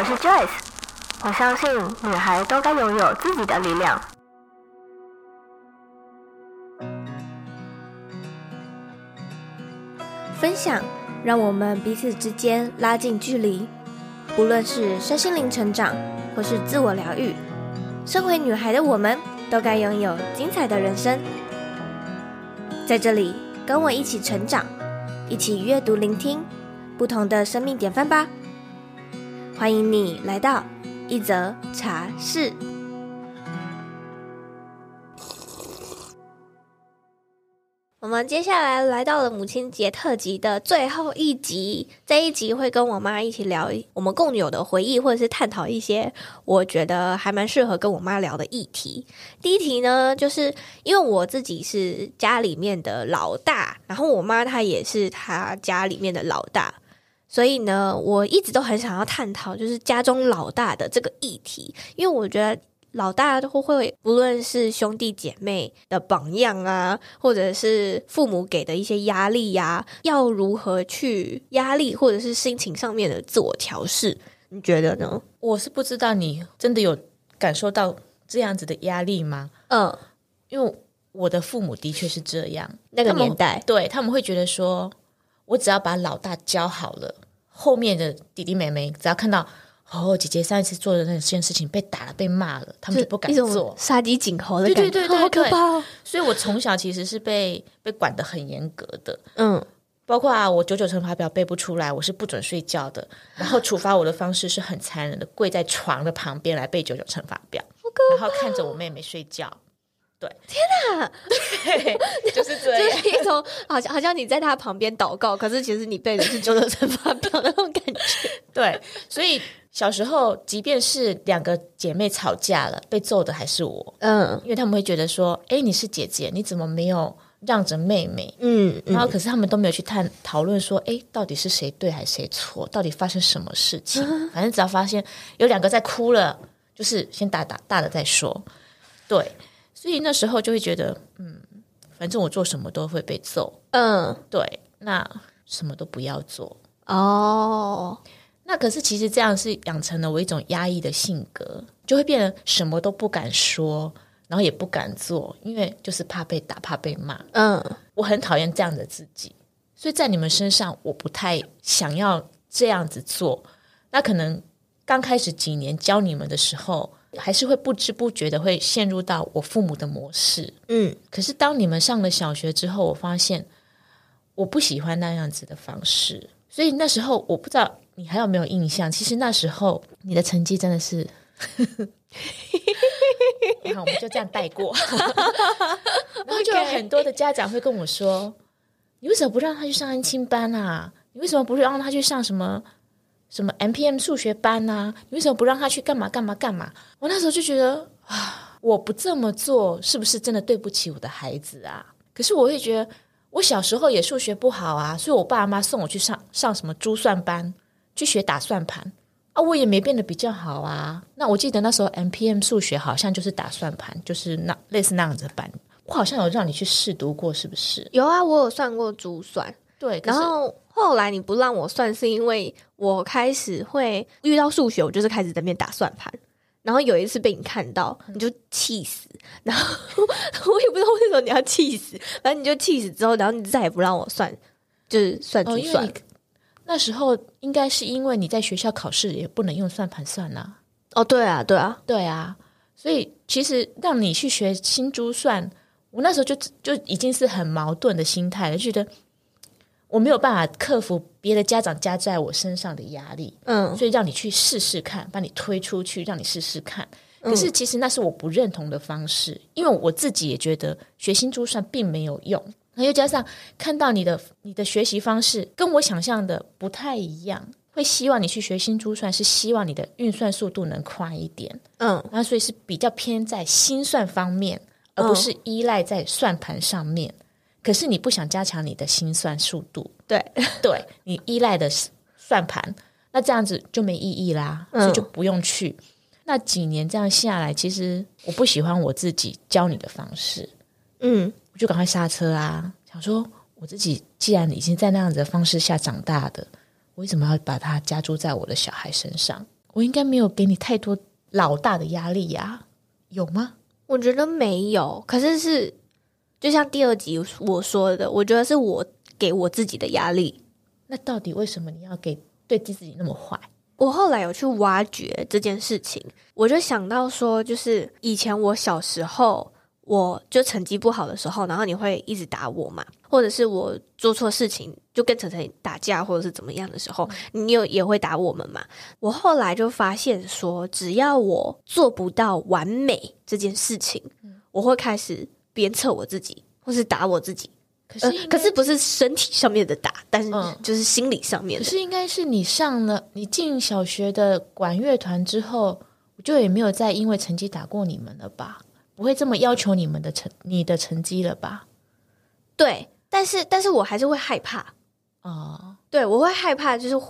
我是 Joyce，我相信女孩都该拥有自己的力量。分享让我们彼此之间拉近距离，不论是身心灵成长，或是自我疗愈，身为女孩的我们都该拥有精彩的人生。在这里，跟我一起成长，一起阅读、聆听不同的生命典范吧。欢迎你来到一则茶室。我们接下来来到了母亲节特辑的最后一集，这一集会跟我妈一起聊我们共有的回忆，或者是探讨一些我觉得还蛮适合跟我妈聊的议题。第一题呢，就是因为我自己是家里面的老大，然后我妈她也是她家里面的老大，所以呢，我一直都很想要探讨就是家中老大的这个议题，因为我觉得。老大都会，不论是兄弟姐妹的榜样啊，或者是父母给的一些压力呀、啊，要如何去压力，或者是心情上面的自我调试，你觉得呢？我是不知道你真的有感受到这样子的压力吗？嗯，因为我的父母的确是这样，那个年代，他对他们会觉得说，我只要把老大教好了，后面的弟弟妹妹只要看到。哦，姐姐上一次做的那件事情被打了，被骂了，他们就不敢做，杀鸡儆猴的感觉，对对对对，好可怕哦！所以我从小其实是被被管得很严格的，嗯，包括啊，我九九乘法表背不出来，我是不准睡觉的，然后处罚我的方式是很残忍的，跪在床的旁边来背九九乘法表，然后看着我妹妹睡觉。对，天哪，对，就是这样，就是一种好像好像你在他旁边祷告，可是其实你背的是九九乘法表那种感觉。对，所以小时候，即便是两个姐妹吵架了，被揍的还是我。嗯，因为他们会觉得说，哎，你是姐姐，你怎么没有让着妹妹？嗯，然后可是他们都没有去探讨论说，哎，到底是谁对还是谁错？到底发生什么事情？嗯，反正只要发现有两个在哭了，就是先打打大的再说。对。所以那时候就会觉得，嗯，反正我做什么都会被揍，嗯，对，那什么都不要做哦。那可是其实这样是养成了我一种压抑的性格，就会变得什么都不敢说，然后也不敢做，因为就是怕被打，怕被骂。嗯，我很讨厌这样的自己，所以在你们身上我不太想要这样子做。那可能刚开始几年教你们的时候。还是会不知不觉的会陷入到我父母的模式，嗯。可是当你们上了小学之后，我发现我不喜欢那样子的方式，所以那时候我不知道你还有没有印象。其实那时候你的成绩真的是，然后我们就这样带过。然后就有很多的家长会跟我说：“ Okay. 你为什么不让他去上安亲班啊？你为什么不让他去上什么？”什么 MPM 数学班啊？你为什么不让他去干嘛干嘛干嘛？我那时候就觉得啊，我不这么做是不是真的对不起我的孩子啊？可是我会觉得，我小时候也数学不好啊，所以我爸妈送我去上上什么珠算班，去学打算盘啊，我也没变得比较好啊。那我记得那时候 MPM 数学好像就是打算盘，就是那类似那样子的班，我好像有让你去试读过，是不是？有啊，我有算过珠算，对，然后。后来你不让我算，是因为我开始会遇到数学，我就是开始在那边打算盘。然后有一次被你看到，你就气死。然后 我也不知道为什么你要气死，反正你就气死之后，然后你再也不让我算，就是算珠算。哦，那时候应该是因为你在学校考试也不能用算盘算呐，啊。哦，对啊，对啊，对啊。所以其实让你去学新珠算，我那时候就就已经是很矛盾的心态了，觉得。我没有办法克服别的家长加在我身上的压力，嗯，所以让你去试试看，把你推出去，让你试试看。可是其实那是我不认同的方式，嗯，因为我自己也觉得学新珠算并没有用。那又加上看到你的你的学习方式跟我想象的不太一样，会希望你去学新珠算，是希望你的运算速度能快一点，嗯，那所以是比较偏在心算方面，而不是依赖在算盘上面。可是你不想加强你的心算速度，对 对，你依赖的算盘，那这样子就没意义啦，嗯、所以就不用去。那几年这样下来，其实我不喜欢我自己教你的方式，嗯，我就赶快刹车啊，想说我自己既然已经在那样子的方式下长大的，我为什么要把它加注在我的小孩身上？我我应该没有给你太多老大的压力呀，有吗？我觉得没有，可是是就像第二集我说的，我觉得是我给我自己的压力。那到底为什么你要给对自己那么坏？我后来有去挖掘这件事情，我就想到说，就是以前我小时候。我就成绩不好的时候，然后你会一直打我嘛，或者是我做错事情就跟晨晨打架，或者是怎么样的时候，你有也会打我们嘛。我后来就发现说，只要我做不到完美这件事情，我会开始鞭策我自己，或是打我自己。可是、呃，可是不是身体上面的打，但是就是心理上面的。可是应该是你上了你进小学的管乐团之后，我就也没有再因为成绩打过你们了吧？不会这么要求你们的成你的成绩了吧？对，但是但是我还是会害怕哦。Uh, 对，我会害怕，就是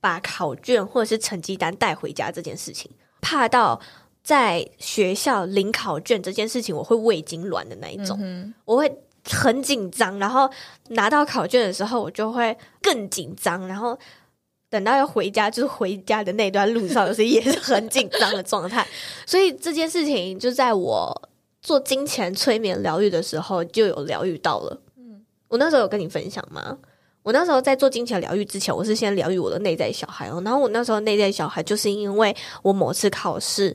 把考卷或者是成绩单带回家这件事情，怕到在学校领考卷这件事情，我会胃痉挛的那一种。嗯、我会很紧张，然后拿到考卷的时候，我就会更紧张，然后。等到要回家，就是回家的那段路上，有时也是很紧张的状态。所以这件事情就在我做金钱催眠疗愈的时候就有疗愈到了。嗯，我那时候有跟你分享吗？我那时候在做金钱疗愈之前，我是先疗愈我的内在小孩哦。然后我那时候内在小孩就是因为我某次考试。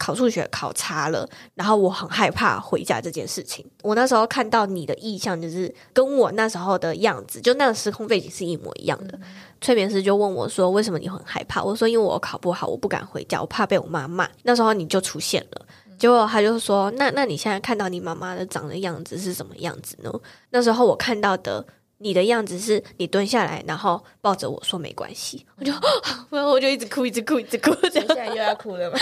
考数学考差了，然后我很害怕回家这件事情。我那时候看到你的意向，就是跟我那时候的样子，就那个时空背景是一模一样的。嗯、催眠师就问我说：“为什么你很害怕？”我说：“因为我考不好，我不敢回家，我怕被我妈骂。”那时候你就出现了，结果他就说：“那那你现在看到你妈妈的长的样子是什么样子呢？”那时候我看到的。你的样子是你蹲下来，然后抱着我说没关系，我就，然后我就一直哭，一直哭，一直哭。现在又要哭了吗？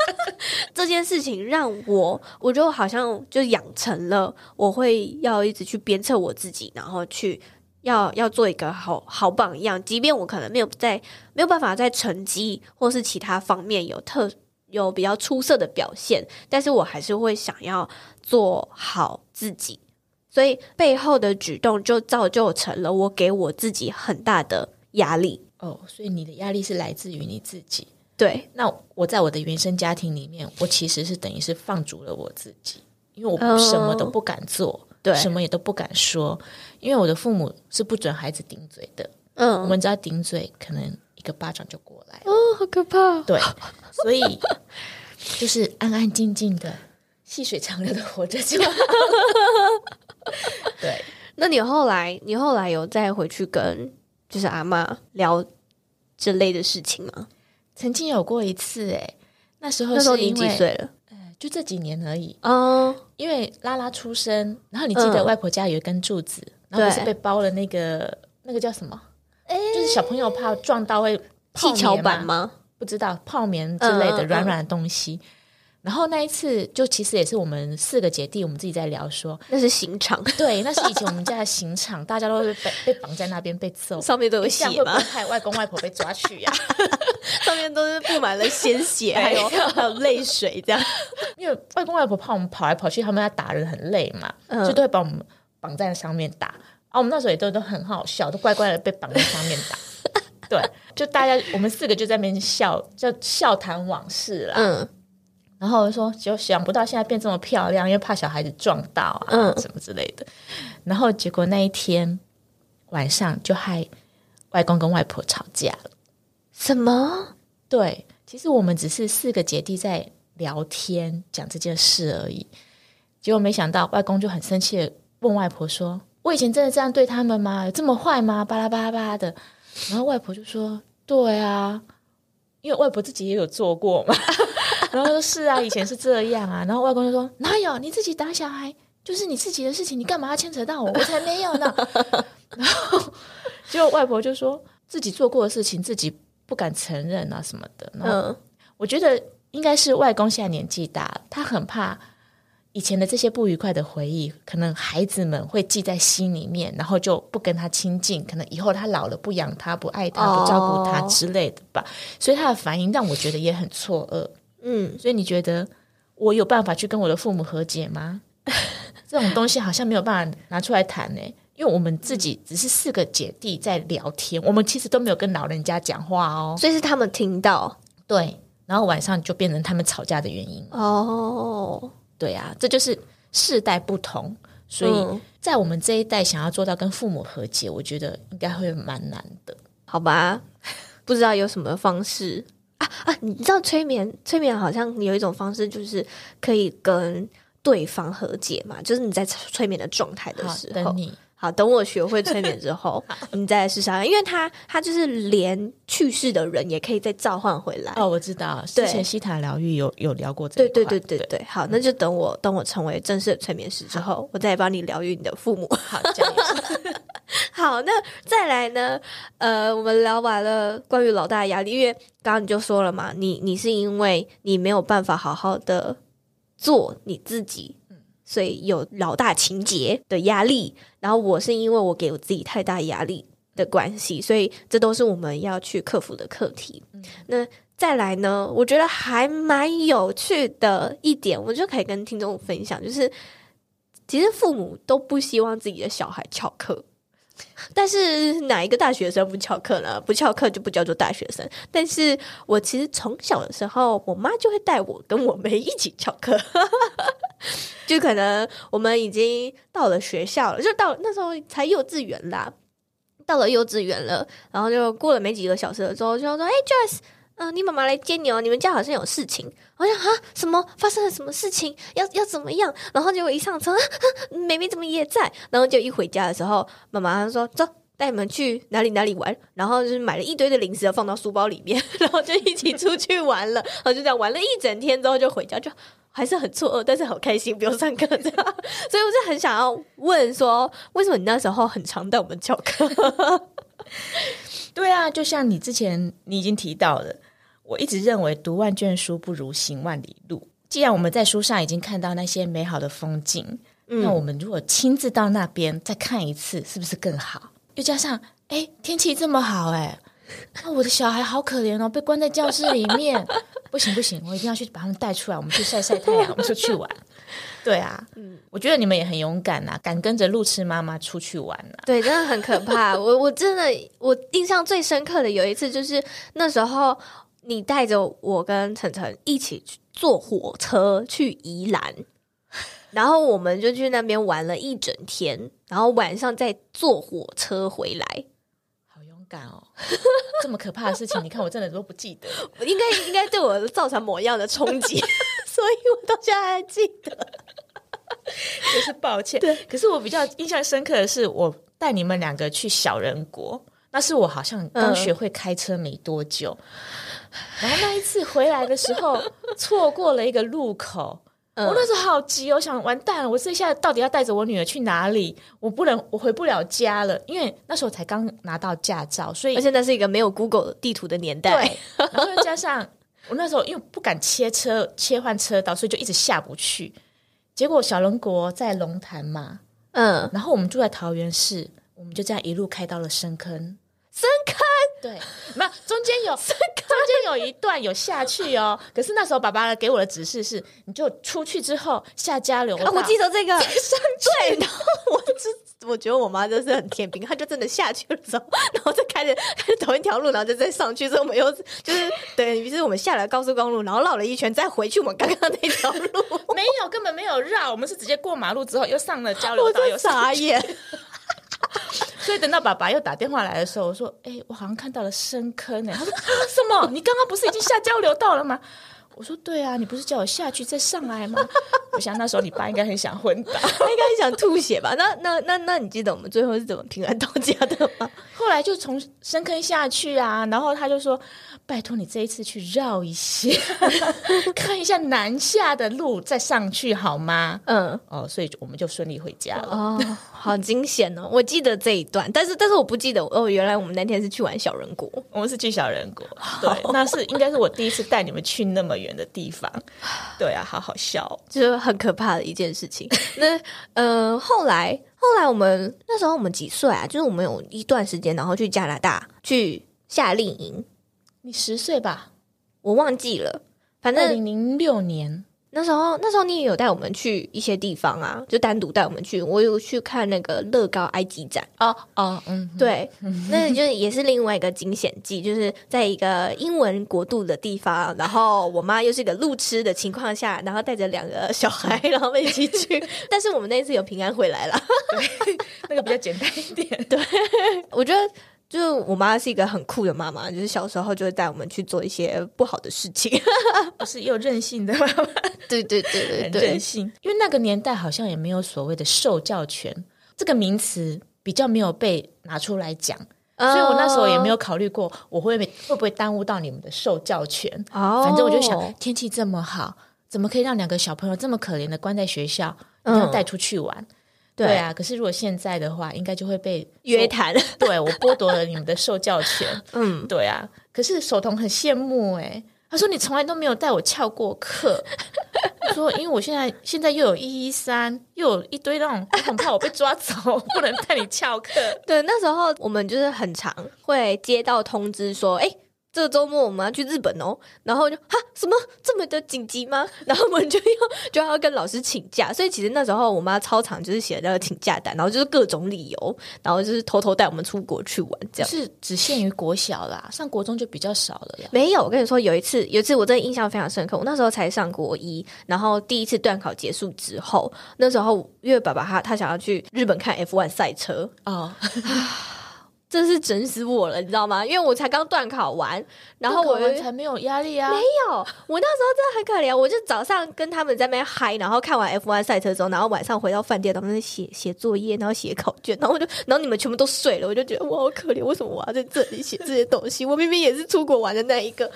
这件事情让我，我就好像就养成了，我会要一直去鞭策我自己，然后去要要做一个好好榜样。即便我可能没有在没有办法在成绩或是其他方面有特有比较出色的表现，但是我还是会想要做好自己。所以背后的举动就造就成了我给我自己很大的压力哦。所以你的压力是来自于你自己。对，那我在我的原生家庭里面，我其实是等于是放逐了我自己，因为我什么都不敢做，对，什么也都不敢说，因为我的父母是不准孩子顶嘴的。嗯，我们只要顶嘴，可能一个巴掌就过来了。哦，好可怕。对，所以就是安安静静的、细水长流的活着就好。对，那你后来，你后来有再回去跟就是阿妈聊这类的事情吗？曾经有过一次，哎，那时候那时候你几岁了？就这几年而已哦。因为拉拉出生，然后你记得外婆家有一根柱子，然后不是被包了那个那个叫什么？哎，就是小朋友怕撞到会气桥板吗？不知道泡棉之类的软软的东西。然后那一次，就其实也是我们四个姐弟，我们自己在聊说，那是刑场，对，那是以前我们家的刑场，大家都会被被绑在那边被揍，上面都有血吗？害外公外婆被抓去呀、啊？上面都是布满了鲜血，还有 还有泪水，这样。因为外公外婆怕我们跑来跑去，他们要打人很累嘛，嗯、就都会把我们绑在上面打。啊，我们那时候也都都很好笑，都乖乖的被绑在上面打。对，就大家我们四个就在那边笑，就笑谈往事啦。嗯。然后我说，就想不到现在变这么漂亮，因为怕小孩子撞到啊，嗯、什么之类的。然后结果那一天晚上就害外公跟外婆吵架了。什么？对，其实我们只是四个姐弟在聊天讲这件事而已。结果没想到外公就很生气的问外婆说：“我以前真的这样对他们吗？有这么坏吗？”巴拉巴拉巴拉的。然后外婆就说：“对啊，因为外婆自己也有做过嘛。”然后说是啊，以前是这样啊。然后外公就说：“哪有？你自己打小孩就是你自己的事情，你干嘛要牵扯到我？我才没有呢。”然后结果外婆就说自己做过的事情自己不敢承认啊什么的。嗯，我觉得应该是外公现在年纪大，他很怕以前的这些不愉快的回忆，可能孩子们会记在心里面，然后就不跟他亲近。可能以后他老了不养他、不爱他、不照顾他之类的吧。所以他的反应让我觉得也很错愕。嗯，所以你觉得我有办法去跟我的父母和解吗？这种东西好像没有办法拿出来谈呢，因为我们自己只是四个姐弟在聊天，我们其实都没有跟老人家讲话哦。所以是他们听到，对，然后晚上就变成他们吵架的原因。哦，对啊，这就是世代不同，所以在我们这一代想要做到跟父母和解，我觉得应该会蛮难的，好吧？不知道有什么方式啊啊！你知道催眠，催眠好像有一种方式，就是可以跟对方和解嘛，就是你在催眠的状态的时候，等你。好，等我学会催眠之后，你再来试试。因为他他就是连去世的人也可以再召唤回来。哦，我知道，之前西塔疗愈有有聊过这个。对对对对对，好，那就等我等我成为正式的催眠师之后，我再来帮你疗愈你的父母。好，这样 好，那再来呢？呃，我们聊完了关于老大的压力，因为刚刚你就说了嘛，你你是因为你没有办法好好的做你自己。所以有老大情节的压力，然后我是因为我给我自己太大压力的关系，所以这都是我们要去克服的课题。嗯、那再来呢？我觉得还蛮有趣的一点，我就可以跟听众分享，就是其实父母都不希望自己的小孩翘课。但是哪一个大学生不翘课呢？不翘课就不叫做大学生。但是我其实从小的时候，我妈就会带我跟我妹一起翘课，就可能我们已经到了学校了，就到那时候才幼稚园啦，到了幼稚园了，然后就过了没几个小时了之后，就说：“哎，Joyce。”嗯、你妈妈来接你哦。你们家好像有事情，我想啊，什么发生了什么事情？要要怎么样？然后结果一上车，啊、妹妹怎么也在？然后就一回家的时候，妈妈说：“走，带你们去哪里哪里玩。”然后就是买了一堆的零食放到书包里面，然后就一起出去玩了。然后就这样玩了一整天之后就回家，就还是很错愕，但是好开心，不用上课这样。所以我就很想要问说，为什么你那时候很常带我们翘课？对啊，就像你之前你已经提到了。我一直认为读万卷书不如行万里路。既然我们在书上已经看到那些美好的风景，嗯、那我们如果亲自到那边再看一次，是不是更好？又加上，哎，天气这么好，哎，那 我的小孩好可怜哦，被关在教室里面。不行不行，我一定要去把他们带出来，我们去晒晒太阳，我们出去玩。对啊，嗯，我觉得你们也很勇敢呐、啊，敢跟着路痴妈妈出去玩呐、啊。对，真的很可怕。我我真的我印象最深刻的有一次，就是那时候。你带着我跟晨晨一起去坐火车去宜兰，然后我们就去那边玩了一整天，然后晚上再坐火车回来。好勇敢哦！这么可怕的事情，你看我真的都不记得，应该应该对我造成某样的冲击，所以我到现在还记得。就是抱歉。对，可是我比较印象深刻的是，我带你们两个去小人国，那是我好像刚学会开车没多久。嗯然后那一次回来的时候，错过了一个路口，嗯、我那时候好急，我想完蛋了，我这下到底要带着我女儿去哪里？我不能，我回不了家了，因为那时候才刚拿到驾照，所以而且那是一个没有 Google 地图的年代，对。然后又加上 我那时候因为不敢切车切换车道，所以就一直下不去。结果小人国在龙潭嘛，嗯，然后我们住在桃园市，我们就这样一路开到了深坑。深坑对，没有中间有深坑，中间有一段有下去哦。可是那时候爸爸给我的指示是，你就出去之后下交流道。我记得这个上去，对，然后我就 我觉得我妈就是很天平，她就真的下去了之后，然后再开着开着同一条路，然后就再上去。之后我们又就是等于是我们下了高速公路，然后绕了一圈再回去我们刚刚那条路。没有，根本没有绕，我们是直接过马路之后又上了交流道，又傻眼。所以等到爸爸又打电话来的时候，我说：“哎、欸，我好像看到了深坑呢。”他说：“什么？你刚刚不是已经下交流道了吗？”我说：“对啊，你不是叫我下去再上来吗？”我想那时候你爸应该很想昏倒，他应该很想吐血吧？那那那那你记得我们最后是怎么平安到家的吗？后来就从深坑下去啊，然后他就说。拜托你这一次去绕一下，看一下南下的路，再上去好吗？嗯，哦，所以我们就顺利回家了。哦，好惊险哦！我记得这一段，但是但是我不记得哦。原来我们那天是去玩小人国，我们是去小人国。对，那是应该是我第一次带你们去那么远的地方。对啊，好好笑，就是很可怕的一件事情。那呃，后来后来我们那时候我们几岁啊？就是我们有一段时间，然后去加拿大去夏令营。你十岁吧，我忘记了。反正二零零六年那时候，那时候你也有带我们去一些地方啊，就单独带我们去。我有去看那个乐高埃及展哦哦，嗯，对，那就是也是另外一个惊险记，就是在一个英文国度的地方，然后我妈又是一个路痴的情况下，然后带着两个小孩，然后一起去。但是我们那一次有平安回来了，对，那个比较简单一点。对，我觉得。就是我妈是一个很酷的妈妈，就是小时候就会带我们去做一些不好的事情，不是又任性的妈妈。对对对对对，任性。因为那个年代好像也没有所谓的受教权这个名词，比较没有被拿出来讲，哦、所以我那时候也没有考虑过我会会不会耽误到你们的受教权。哦，反正我就想，天气这么好，怎么可以让两个小朋友这么可怜的关在学校，然后带出去玩？嗯对啊，可是如果现在的话，应该就会被约谈。对，我剥夺了你们的受教权。嗯，对啊。可是守彤很羡慕哎、欸，他说你从来都没有带我翘过课。他说因为我现在现在又有一一三，又有一堆那种，我很怕我被抓走，不能带你翘课。对，那时候我们就是很常会接到通知说，哎。这个周末我们要去日本哦，然后就哈什么这么的紧急吗？然后我们就要就要跟老师请假，所以其实那时候我妈超常就是写那个请假单，然后就是各种理由，然后就是偷偷带我们出国去玩，这样是只限于国小啦，上国中就比较少了呀。没有，我跟你说有一次，有一次我真的印象非常深刻，我那时候才上国一，然后第一次段考结束之后，那时候因为爸爸他他想要去日本看 F1 赛车哦。真是整死我了，你知道吗？因为我才刚断考完，然后我才没有压力啊。没有，我那时候真的很可怜。我就早上跟他们在那边嗨，然后看完 F1 赛车之后，然后晚上回到饭店，他们在写写作业，然后写考卷，然后我就，然后你们全部都睡了，我就觉得我好可怜。为什么我要在这里写这些东西？我明明也是出国玩的那一个。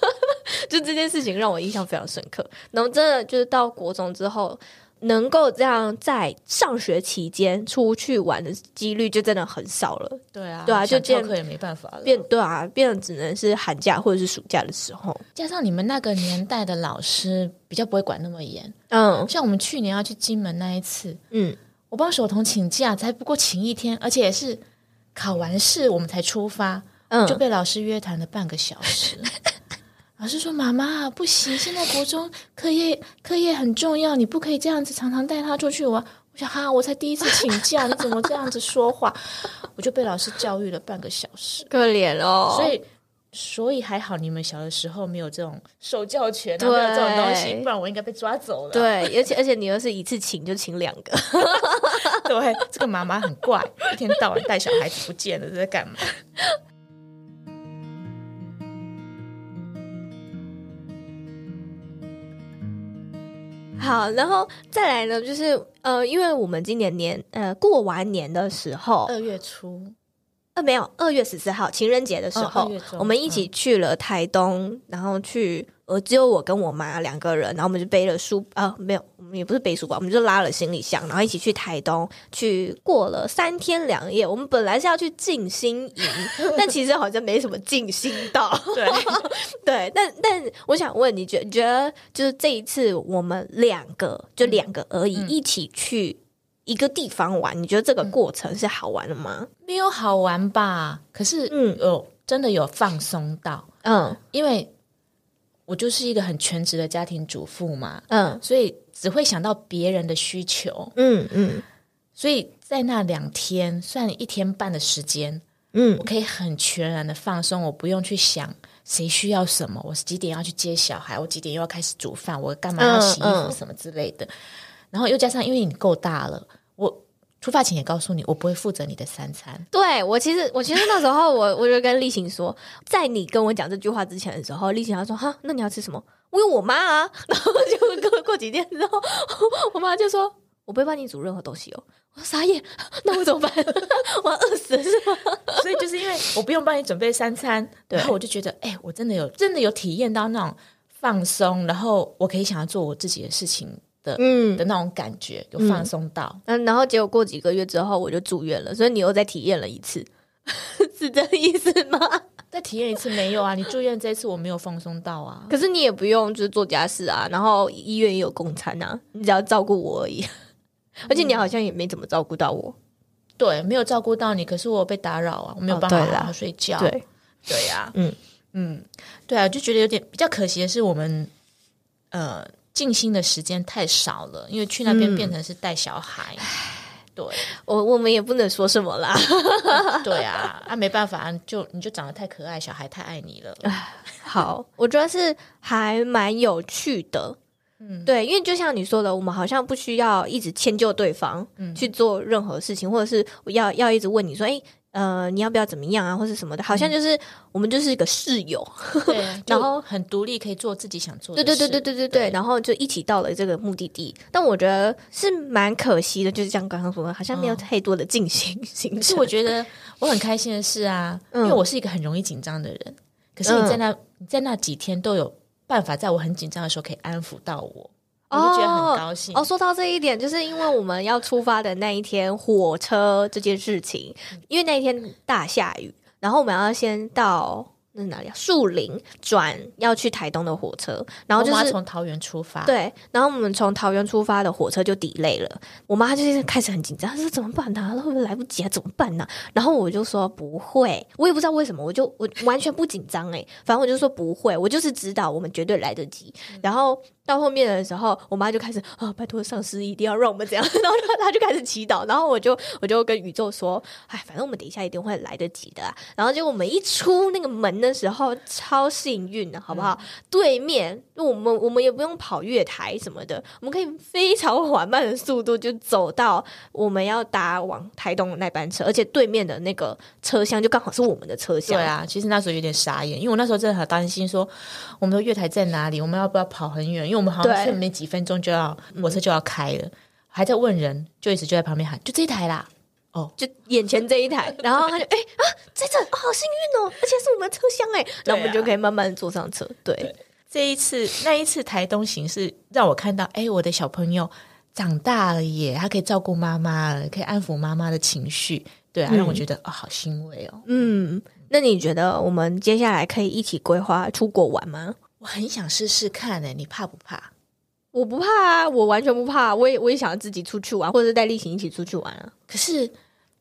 就这件事情让我印象非常深刻。然后真的就是到国中之后。能够这样在上学期间出去玩的几率就真的很少了。对啊，对啊，就这样课也没办法了。变对啊，变得只能是寒假或者是暑假的时候。加上你们那个年代的老师比较不会管那么严。嗯，像我们去年要去金门那一次，嗯，我帮守彤请假才不过请一天，而且也是考完试我们才出发，嗯，就被老师约谈了半个小时。老师说：“妈妈不行，现在国中课业课业很重要，你不可以这样子常常带他出去玩。”我想哈，我才第一次请假，你怎么这样子说话？我就被老师教育了半个小时，可怜哦。所以，所以还好你们小的时候没有这种受教权，对没有这种东西，不然我应该被抓走了。对，而且而且你又是一次请就请两个，对，这个妈妈很怪，一天到晚带小孩子不见了，这在干嘛？好，然后再来呢，就是呃，因为我们今年年呃过完年的时候，二月初，呃没有，二月十四号情人节的时候，哦、我们一起去了台东，嗯、然后去。呃，只有我跟我妈两个人，然后我们就背了书啊、呃，没有，我们也不是背书包，我们就拉了行李箱，然后一起去台东去过了三天两夜。我们本来是要去静心营，但其实好像没什么静心到。对 对，但但我想问你，觉觉得就是这一次我们两个就两个而已，嗯、一起去一个地方玩，你觉得这个过程是好玩的吗？没有好玩吧？可是嗯，有真的有放松到，嗯，因为。我就是一个很全职的家庭主妇嘛，嗯，所以只会想到别人的需求，嗯嗯，所以在那两天算一天半的时间，嗯，我可以很全然的放松，我不用去想谁需要什么，我几点要去接小孩，我几点又要开始煮饭，我干嘛要洗衣服什么之类的，然后又加上因为你够大了，我。出发前也告诉你，我不会负责你的三餐。对，我其实，我其实那时候我 我就跟立行说，在你跟我讲这句话之前的时候，丽琴她说：“哈，那你要吃什么？”我有我妈啊。然后就过过几天之后，我妈就说：“我不会帮你煮任何东西哦。”我说：“傻眼，那我怎么办？我要饿死了是吗？” 所以就是因为我不用帮你准备三餐，然后我就觉得，哎、欸，我真的有真的有体验到那种放松，然后我可以想要做我自己的事情。嗯。的那种感觉有放松到，嗯，然后结果过几个月之后我就住院了，所以你又再体验了一次，是这个意思吗？再体验一次没有啊？你住院这一次我没有放松到啊，可是你也不用就是做家事啊，然后医院也有供餐啊，你只要照顾我而已，而且你好像也没怎么照顾到我，嗯、对，没有照顾到你，可是我被打扰啊，我没有办法好好睡觉，哦、对。对呀、啊，嗯。嗯，对啊，就觉得有点比较可惜的是我们呃。静心的时间太少了，因为去那边变成是带小孩。嗯、对，我我们也不能说什么啦。对啊，啊没办法，就你就长得太可爱，小孩太爱你了。好，我觉得是还蛮有趣的。嗯，对，因为就像你说的，我们好像不需要一直迁就对方，嗯，去做任何事情，或者是要要一直问你说，哎。呃，你要不要怎么样啊，或是什么的？好像就是、嗯、我们就是一个室友，对，然后很独立，可以做自己想做的事。对对对对对对对，然后就一起到了这个目的地。但我觉得是蛮可惜的，就是像刚刚说的，好像没有太多的进行 行是我觉得我很开心的是啊，嗯、因为我是一个很容易紧张的人，可是你在那、在那几天都有办法，在我很紧张的时候可以安抚到我。我就觉得很高兴哦。哦，说到这一点，就是因为我们要出发的那一天火车这件事情，因为那一天大下雨，然后我们要先到。是哪里啊？树林转要去台东的火车，然后就是从桃园出发。对，然后我们从桃园出发的火车就 delay 了。我妈就是开始很紧张，她说怎么办呢、啊？会不会来不及啊？怎么办呢、啊？然后我就说不会，我也不知道为什么，我就我完全不紧张哎。反正我就说不会，我就是知道我们绝对来得及。然后到后面的时候，我妈就开始啊，拜托上师一定要让我们这样。然后她就开始祈祷，然后我就我就跟宇宙说，哎，反正我们等一下一定会来得及的、啊。然后结果我们一出那个门的时候，超幸运的，好不好？嗯、对面，我们我们也不用跑月台什么的，我们可以非常缓慢的速度就走到我们要搭往台东的那班车，而且对面的那个车厢就刚好是我们的车厢。对啊，其实那时候有点傻眼，因为我那时候真的很担心，说我们的月台在哪里？我们要不要跑很远？因为我们好像剩没几分钟就要火车就要开了，嗯、还在问人，就一直就在旁边喊，就这一台啦。哦，就眼前这一台，然后他就哎、欸、啊，在这、哦、好幸运哦，而且是我们的车厢哎，那、啊、我们就可以慢慢坐上车。对，对这一次那一次台东行是让我看到，哎、欸，我的小朋友长大了耶，他可以照顾妈妈了，可以安抚妈妈的情绪，对啊，嗯、让我觉得啊、哦，好欣慰哦。嗯，那你觉得我们接下来可以一起规划出国玩吗？我很想试试看哎，你怕不怕？我不怕啊，我完全不怕。我也我也想要自己出去玩，或者带丽行一起出去玩啊。可是，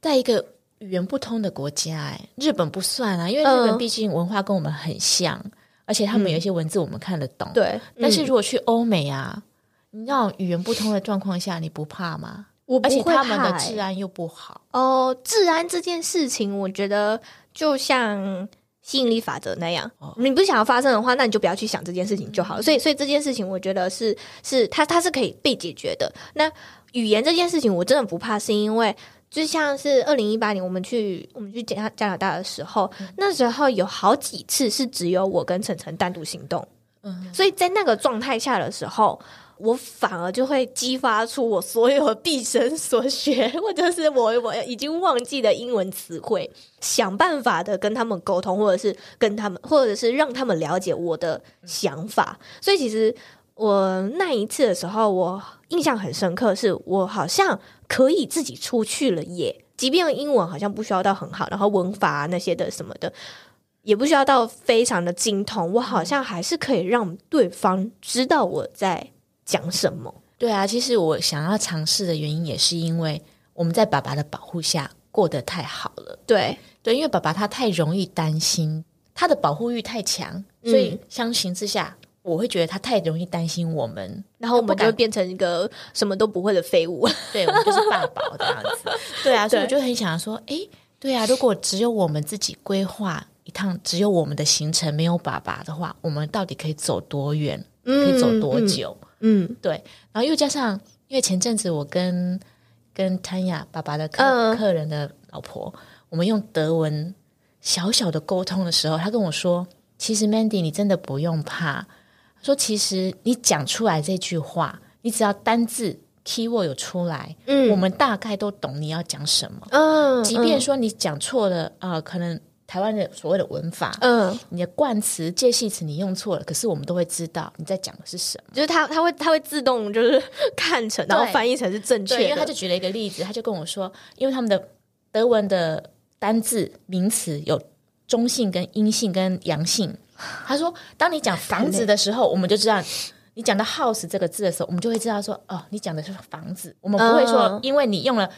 在一个语言不通的国家，哎，日本不算啊，因为日本毕竟文化跟我们很像，嗯、而且他们有一些文字我们看得懂。对、嗯，但是如果去欧美啊，你知道语言不通的状况下，你不怕吗？我不会怕、欸、而且他们的治安又不好。哦，治安这件事情，我觉得就像。吸引力法则那样，你不想要发生的话，那你就不要去想这件事情就好了。所以，所以这件事情，我觉得是是它它是可以被解决的。那语言这件事情，我真的不怕，是因为就像是二零一八年我们去我们去加加拿大的时候，嗯、那时候有好几次是只有我跟晨晨单独行动，嗯，所以在那个状态下的时候。我反而就会激发出我所有毕生所学，或者是我我已经忘记的英文词汇，想办法的跟他们沟通，或者是跟他们，或者是让他们了解我的想法。所以其实我那一次的时候，我印象很深刻，是我好像可以自己出去了耶。即便英文好像不需要到很好，然后文法啊那些的什么的，也不需要到非常的精通，我好像还是可以让对方知道我在。讲什么？对啊，其实我想要尝试的原因也是因为我们在爸爸的保护下过得太好了。对对，因为爸爸他太容易担心，他的保护欲太强，嗯、所以相形之下，我会觉得他太容易担心我们，然后我们就会变成一个什么都不会的废物。对，我们就是爸爸这样子。对啊，所以我就很想说，哎，对啊，如果只有我们自己规划一趟，只有我们的行程，没有爸爸的话，我们到底可以走多远？可以走多久？嗯嗯嗯，对，然后又加上，因为前阵子我跟跟 Tanya 爸爸的客、呃、客人的老婆，我们用德文小小的沟通的时候，他跟我说：“其实 Mandy，你真的不用怕。说其实你讲出来这句话，你只要单字 keyword 有出来，嗯，我们大概都懂你要讲什么。嗯，即便说你讲错了啊、呃，可能。”台湾的所谓的文法，嗯，你的冠词、介系词你用错了，可是我们都会知道你在讲的是什么。就是它，它会，它会自动就是看成，然后翻译成是正确的。因为他就举了一个例子，他就跟我说，因为他们的德文的单字名词有中性、跟阴性、跟阳性。他说，当你讲房子的时候，我们就知道你讲到 house 这个字的时候，我们就会知道说，哦，你讲的是房子。我们不会说，因为你用了。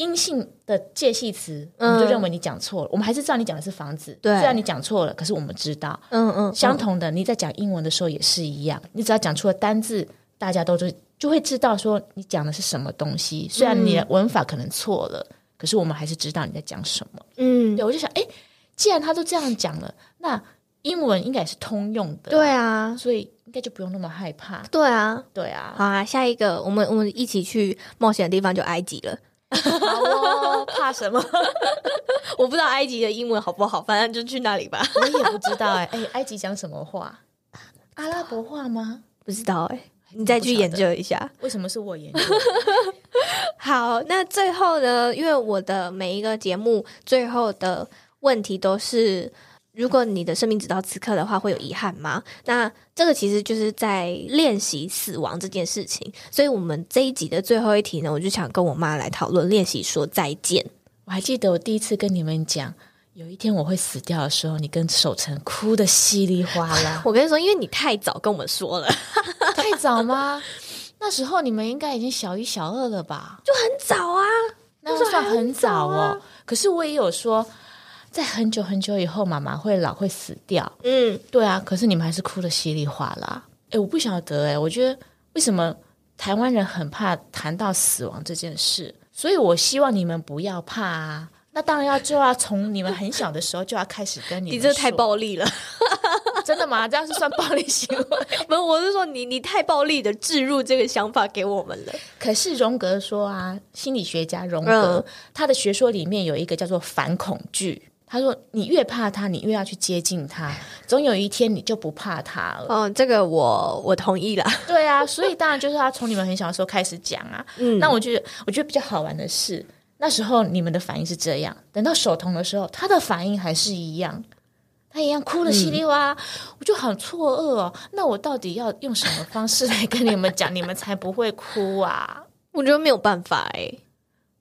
阴性的介系词，我们就认为你讲错了。嗯、我们还是知道你讲的是房子，对虽然你讲错了，可是我们知道。嗯嗯。嗯相同的，你在讲英文的时候也是一样。你只要讲出了单字大家都就就会知道说你讲的是什么东西。虽然你的文法可能错了，嗯、可是我们还是知道你在讲什么。嗯，对，我就想，哎，既然他都这样讲了，那英文应该也是通用的。对啊，所以应该就不用那么害怕。对啊，对啊。好啊，下一个我们我们一起去冒险的地方就埃及了。好哦，怕什么？我不知道埃及的英文好不好，反正就去那里吧。我也不知道哎、欸，哎、欸，埃及讲什么话？阿拉伯话吗？不知道哎、欸，你再去研究一下。为什么是我研究？好，那最后呢？因为我的每一个节目最后的问题都是。如果你的生命直到此刻的话，会有遗憾吗？那这个其实就是在练习死亡这件事情。所以，我们这一集的最后一题呢，我就想跟我妈来讨论练习说再见。我还记得我第一次跟你们讲，有一天我会死掉的时候，你跟守成哭得稀里哗啦。我跟你说，因为你太早跟我们说了，太早吗？那时候你们应该已经小一、小二了吧？就很早啊，那就算很早哦。可是我也有说。在很久很久以后，妈妈会老会死掉。嗯，对啊。可是你们还是哭的稀里哗啦。哎，我不晓得哎，我觉得为什么台湾人很怕谈到死亡这件事？所以我希望你们不要怕啊。那当然要就要从你们很小的时候就要开始跟你。你这太暴力了，真的吗？这样是算暴力行为？不是，我是说你你太暴力的置入这个想法给我们了。可是荣格说啊，心理学家荣格、嗯、他的学说里面有一个叫做反恐惧。他说：“你越怕他，你越要去接近他，总有一天你就不怕他了。”哦，这个我我同意了。对啊，所以当然就是他从你们很小的时候开始讲啊。嗯，那我觉得我觉得比较好玩的是，那时候你们的反应是这样，等到手疼的时候，他的反应还是一样，他一样哭的稀里哗啦。嗯、我就很错愕哦。那我到底要用什么方式来跟你们讲，你们才不会哭啊？我觉得没有办法哎。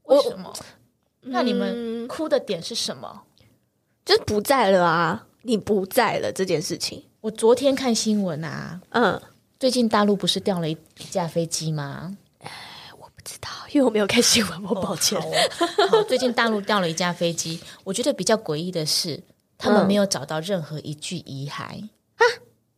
为什么？那你们哭的点是什么？就是不在了啊！你不在了这件事情，我昨天看新闻啊，嗯，最近大陆不是掉了一架飞机吗？哎，我不知道，因为我没有看新闻，我抱歉。哦好，好，最近大陆掉了一架飞机，我觉得比较诡异的是，他们没有找到任何一具遗骸啊，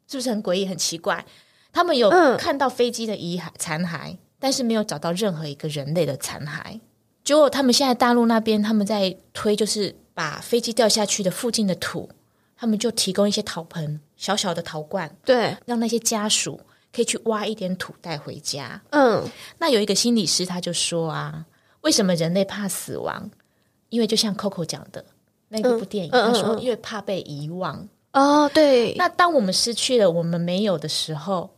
是不是很诡异、很奇怪？他们有看到飞机的遗骸残骸，但是没有找到任何一个人类的残骸。结果他们现在大陆那边他们在推，就是。把飞机掉下去的附近的土，他们就提供一些陶盆、小小的陶罐，对，让那些家属可以去挖一点土带回家。嗯，那有一个心理师他就说啊，为什么人类怕死亡？因为就像 Coco 讲的那个部电影，嗯、他说因为怕被遗忘。哦，对。那当我们失去了，我们没有的时候，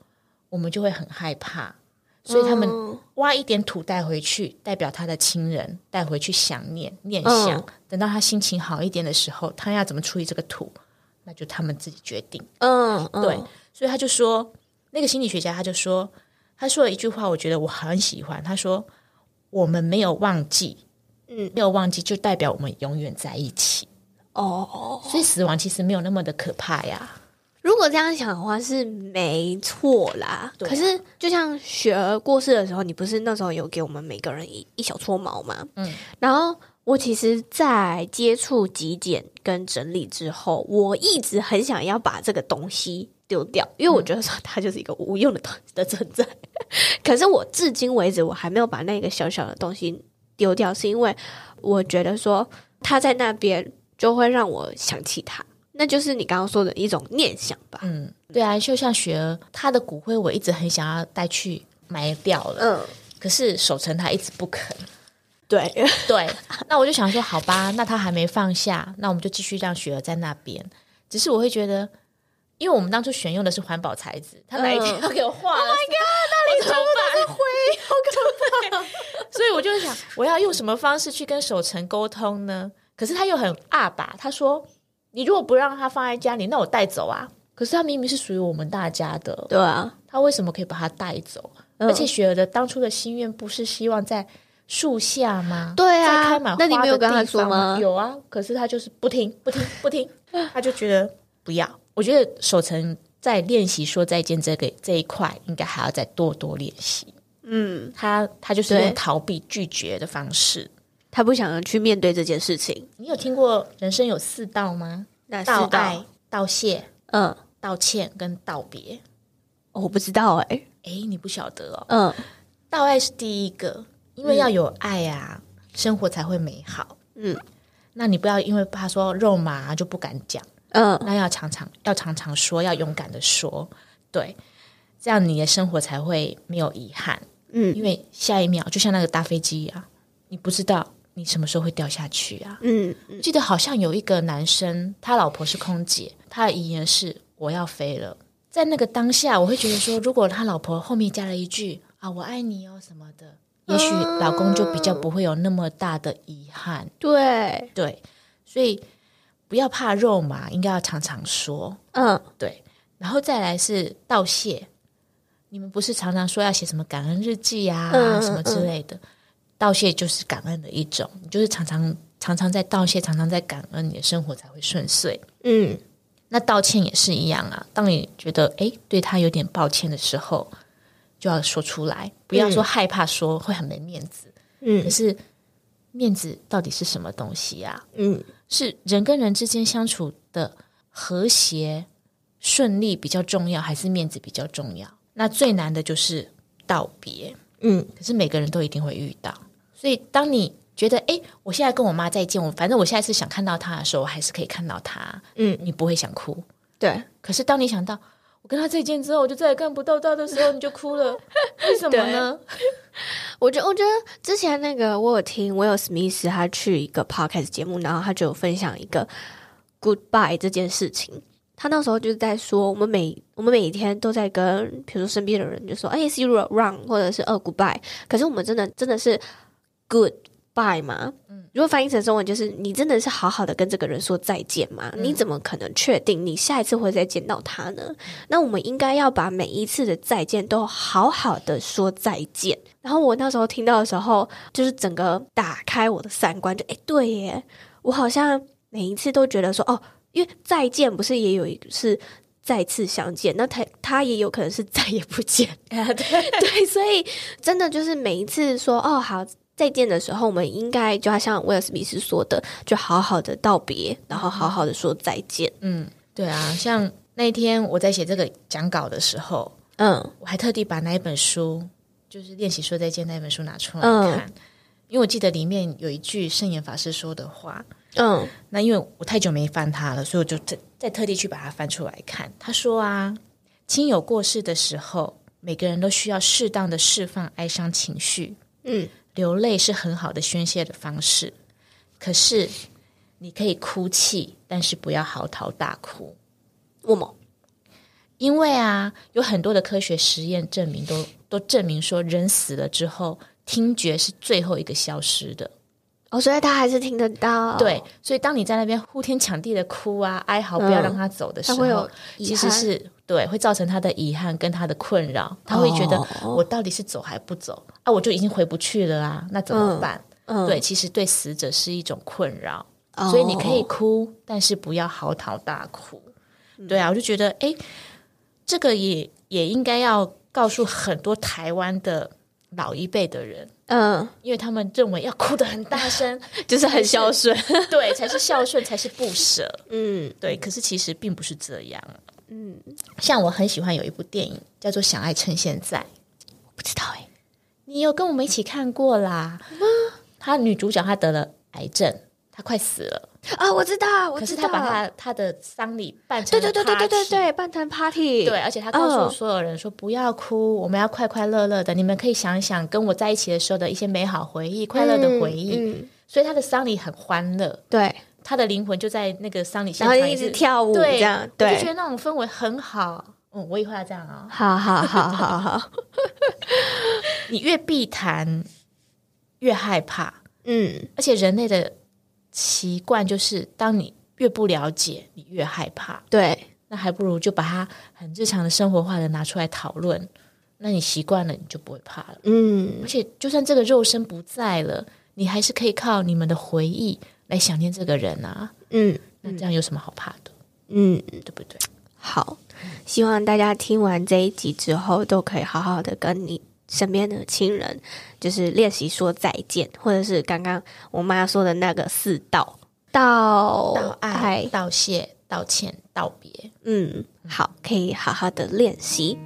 我们就会很害怕。所以他们挖一点土带回去，代表他的亲人带回去想念念想。嗯、等到他心情好一点的时候，他要怎么处理这个土，那就他们自己决定。嗯，嗯对。所以他就说，那个心理学家他就说，他说了一句话，我觉得我很喜欢。他说：“我们没有忘记，嗯，没有忘记，就代表我们永远在一起。”哦，所以死亡其实没有那么的可怕呀。如果这样想的话是没错啦，啊、可是就像雪儿过世的时候，你不是那时候有给我们每个人一一小撮毛吗？嗯，然后我其实，在接触极简跟整理之后，我一直很想要把这个东西丢掉，因为我觉得说它就是一个无用的东西的存在。可是我至今为止，我还没有把那个小小的东西丢掉，是因为我觉得说它在那边就会让我想起它。那就是你刚刚说的一种念想吧。嗯，对啊，就像雪儿，她的骨灰我一直很想要带去埋掉了。嗯，可是守成他一直不肯。对 对，那我就想说，好吧，那他还没放下，那我们就继续让雪儿在那边。只是我会觉得，因为我们当初选用的是环保材质，他哪一天要给我画？Oh my god，那里全部都是灰，好可怕！所以我就想，我要用什么方式去跟守成沟通呢？可是他又很阿爸，他说。你如果不让他放在家里，那我带走啊！可是他明明是属于我们大家的，对啊，他为什么可以把他带走？嗯、而且雪儿的当初的心愿不是希望在树下吗？对啊？那你没有跟他说吗？有啊，可是他就是不听，不听，不听，他就觉得不要。我觉得守成在练习说再见这个这一块，应该还要再多多练习。嗯，他他就是用逃避拒绝的方式。他不想去面对这件事情。你有听过人生有四道吗？那道爱、道谢、嗯、道歉跟道别。哦，我不知道哎、欸。哎，你不晓得哦，嗯，道爱是第一个，因为要有爱啊，嗯、生活才会美好。嗯，那你不要因为怕说肉麻就不敢讲，嗯，那要常常要常常说，要勇敢的说，对，这样你的生活才会没有遗憾。嗯，因为下一秒就像那个搭飞机一样，你不知道你什么时候会掉下去啊。嗯，记得好像有一个男生，他老婆是空姐，他的遗言是我要飞了。在那个当下，我会觉得说，如果他老婆后面加了一句啊我爱你哦什么的，也许老公就比较不会有那么大的遗憾。对对，所以不要怕肉麻，应该要常常说。嗯，对，然后再来是道谢。你们不是常常说要写什么感恩日记呀、啊嗯、什么之类的？道谢就是感恩的一种，你就是常常常常在道谢，常常在感恩，你的生活才会顺遂。嗯，那道歉也是一样啊。当你觉得哎对他有点抱歉的时候，就要说出来，不要说害怕说会很没面子。嗯，可是面子到底是什么东西啊？嗯，是人跟人之间相处的和谐顺利比较重要，还是面子比较重要？那最难的就是道别，嗯，可是每个人都一定会遇到，所以当你觉得，哎，我现在跟我妈再见，我反正我下一次想看到她的时候，我还是可以看到她，嗯，你不会想哭，对。可是当你想到我跟她再见之后，我就再也看不到她的时候，你就哭了，为什么呢？我觉得，我觉得之前那个我有听威尔史密斯他去一个 podcast 节目，然后他就有分享一个 goodbye 这件事情。他那时候就是在说，我们每我们每一天都在跟，比如说身边的人就说，哎，see you around，或者是呃，goodbye。可是我们真的真的是 goodbye 吗？嗯，如果翻译成中文，就是你真的是好好的跟这个人说再见吗？嗯，你怎么可能确定你下一次会再见到他呢？嗯，那我们应该要把每一次的再见都好好的说再见。然后我那时候听到的时候，就是整个打开我的三观，就哎，对耶，我好像每一次都觉得说，哦。因为再见不是也有一个是再次相见，那他他也有可能是再也不见 对，所以真的就是每一次说哦好再见的时候，我们应该就要像威尔史密斯说的，就好好的道别，然后好好的说再见。嗯，对啊，像那天我在写这个讲稿的时候，嗯，我还特地把那一本书，就是练习说再见那一本书拿出来看，嗯，因为我记得里面有一句圣严法师说的话。嗯，那因为我太久没翻它了，所以我就再再特地去把它翻出来看。他说啊，亲友过世的时候，每个人都需要适当的释放哀伤情绪。嗯，流泪是很好的宣泄的方式。可是你可以哭泣，但是不要嚎啕大哭。为什么？因为啊，有很多的科学实验证明都，都都证明说，人死了之后，听觉是最后一个消失的。哦，所以他还是听得到。对，所以当你在那边呼天抢地的哭啊、哀嚎，不要让他走的时候，嗯、其实是对，会造成他的遗憾跟他的困扰。他会觉得我到底是走还不走、哦、啊？我就已经回不去了啊，那怎么办？嗯嗯、对，其实对死者是一种困扰，哦、所以你可以哭，但是不要嚎啕大哭。对啊，我就觉得，哎，这个也也应该要告诉很多台湾的老一辈的人。嗯，因为他们认为要哭得很大声，就是很孝顺，对，才是孝顺，才是不舍。嗯，对。可是其实并不是这样。嗯，像我很喜欢有一部电影叫做《想爱趁现在》，我不知道哎、欸，你有跟我们一起看过啦？她女主角她得了癌症，她快死了。啊，我知道，我知道。可是他把他他的丧礼办成对对对对对对办成 party，对，而且他告诉所有人说不要哭，我们要快快乐乐的。你们可以想想跟我在一起的时候的一些美好回忆，快乐的回忆。所以他的丧礼很欢乐，对，他的灵魂就在那个丧礼现场一直跳舞，这样，对，我就觉得那种氛围很好。嗯，我以后要这样啊，好好好好好。你越避谈越害怕，嗯，而且人类的。习惯就是，当你越不了解，你越害怕。对，那还不如就把它很日常的生活化的拿出来讨论。那你习惯了，你就不会怕了。嗯，而且就算这个肉身不在了，你还是可以靠你们的回忆来想念这个人啊。嗯，那这样有什么好怕的？嗯，对不对？好，希望大家听完这一集之后，都可以好好的跟你身边的亲人，就是练习说再见，或者是刚刚我妈说的那个四道：道、道爱、道谢、道歉、道别。嗯，好，可以好好的练习。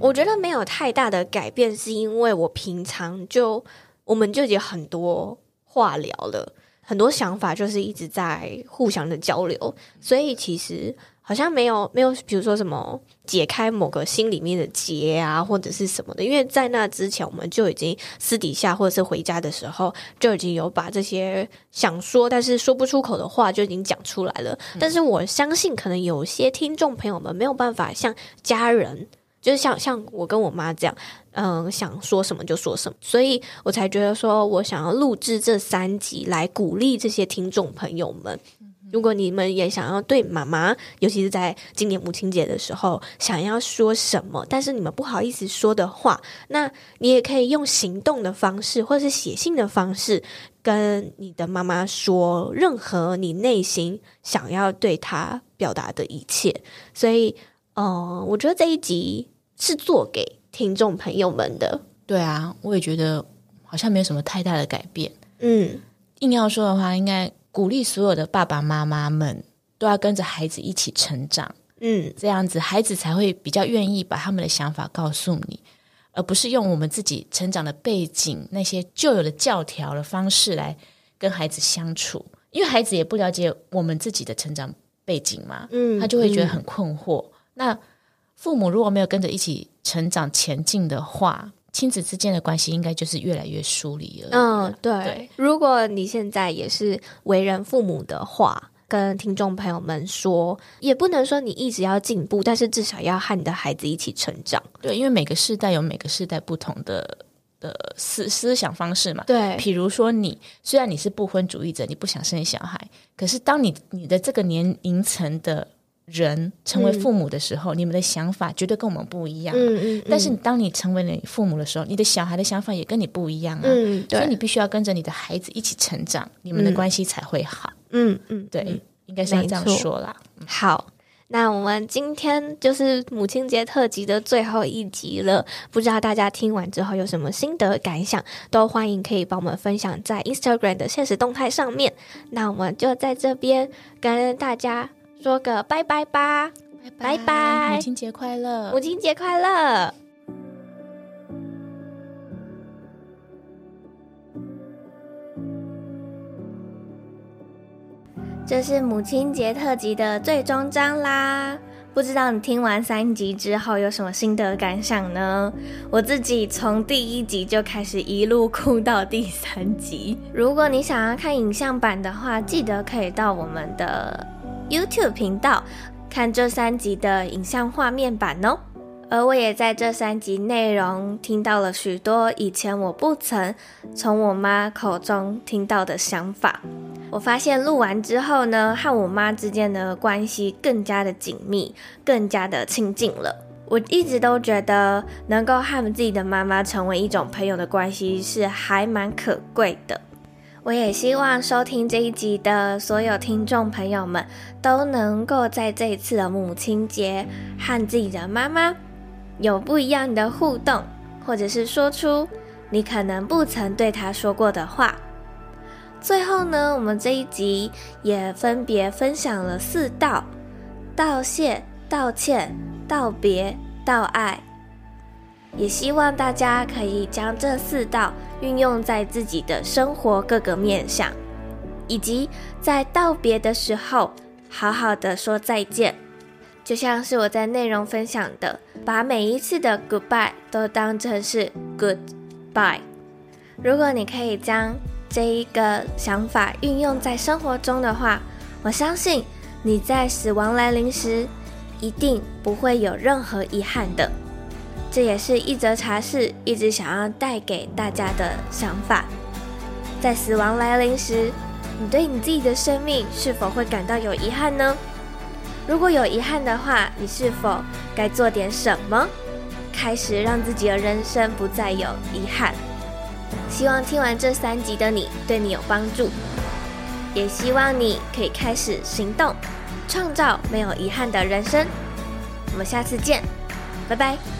我觉得没有太大的改变，是因为我平常就我们就已经很多话聊了，很多想法就是一直在互相的交流，所以其实。好像没有没有，比如说什么解开某个心里面的结啊，或者是什么的，因为在那之前，我们就已经私底下或者是回家的时候，就已经有把这些想说但是说不出口的话就已经讲出来了。但是我相信，可能有些听众朋友们没有办法像家人，就是像像我跟我妈这样，嗯，想说什么就说什么，所以我才觉得说我想要录制这三集来鼓励这些听众朋友们。如果你们也想要对妈妈，尤其是在今年母亲节的时候，想要说什么，但是你们不好意思说的话，那你也可以用行动的方式，或者是写信的方式，跟你的妈妈说任何你内心想要对她表达的一切。所以，嗯、呃，我觉得这一集是做给听众朋友们的。对啊，我也觉得好像没有什么太大的改变。嗯，硬要说的话，应该。鼓励所有的爸爸妈妈们都要跟着孩子一起成长，嗯，这样子孩子才会比较愿意把他们的想法告诉你，而不是用我们自己成长的背景那些旧有的教条的方式来跟孩子相处，因为孩子也不了解我们自己的成长背景嘛，嗯，他就会觉得很困惑。嗯，那父母如果没有跟着一起成长前进的话，亲子之间的关系应该就是越来越疏离了。嗯，对。对，如果你现在也是为人父母的话，跟听众朋友们说，也不能说你一直要进步，但是至少要和你的孩子一起成长。对，因为每个世代有每个世代不同的的思思想方式嘛。对，比如说你虽然你是不婚主义者，你不想生小孩，可是当你你的这个年龄层的。人成为父母的时候，嗯、你们的想法绝对跟我们不一样。嗯嗯嗯、但是，当你成为了父母的时候，你的小孩的想法也跟你不一样啊。嗯、所以，你必须要跟着你的孩子一起成长，你们的关系才会好。嗯嗯，对，嗯、应该是要这样说啦。好，那我们今天就是母亲节特辑的最后一集了。不知道大家听完之后有什么心得感想，都欢迎可以帮我们分享在 Instagram 的现实动态上面。那我们就在这边跟大家。说个拜拜吧，拜拜！母亲节快乐，母亲节快乐！这是母亲节特辑的最终章啦！不知道你听完三集之后有什么心得感想呢？我自己从第一集就开始一路哭到第三集。如果你想要看影像版的话，记得可以到我们的。YouTube 频道看这三集的影像画面版哦，而我也在这三集内容听到了许多以前我不曾从我妈口中听到的想法。我发现录完之后呢，和我妈之间的关系更加的紧密，更加的亲近了。我一直都觉得能够和自己的妈妈成为一种朋友的关系是还蛮可贵的。我也希望收听这一集的所有听众朋友们都能够在这一次的母亲节和自己的妈妈有不一样的互动，或者是说出你可能不曾对她说过的话。最后呢，我们这一集也分别分享了四道：道谢、道歉、道别、道爱。也希望大家可以将这四道。运用在自己的生活各个面向，以及在道别的时候，好好的说再见。就像是我在内容分享的，把每一次的 goodbye 都当成是 goodbye。如果你可以将这一个想法运用在生活中的话，我相信你在死亡来临时，一定不会有任何遗憾的。这也是一则茶室一直想要带给大家的想法。在死亡来临时，你对你自己的生命是否会感到有遗憾呢？如果有遗憾的话，你是否该做点什么，开始让自己的人生不再有遗憾？希望听完这三集的你对你有帮助，也希望你可以开始行动，创造没有遗憾的人生。我们下次见，拜拜。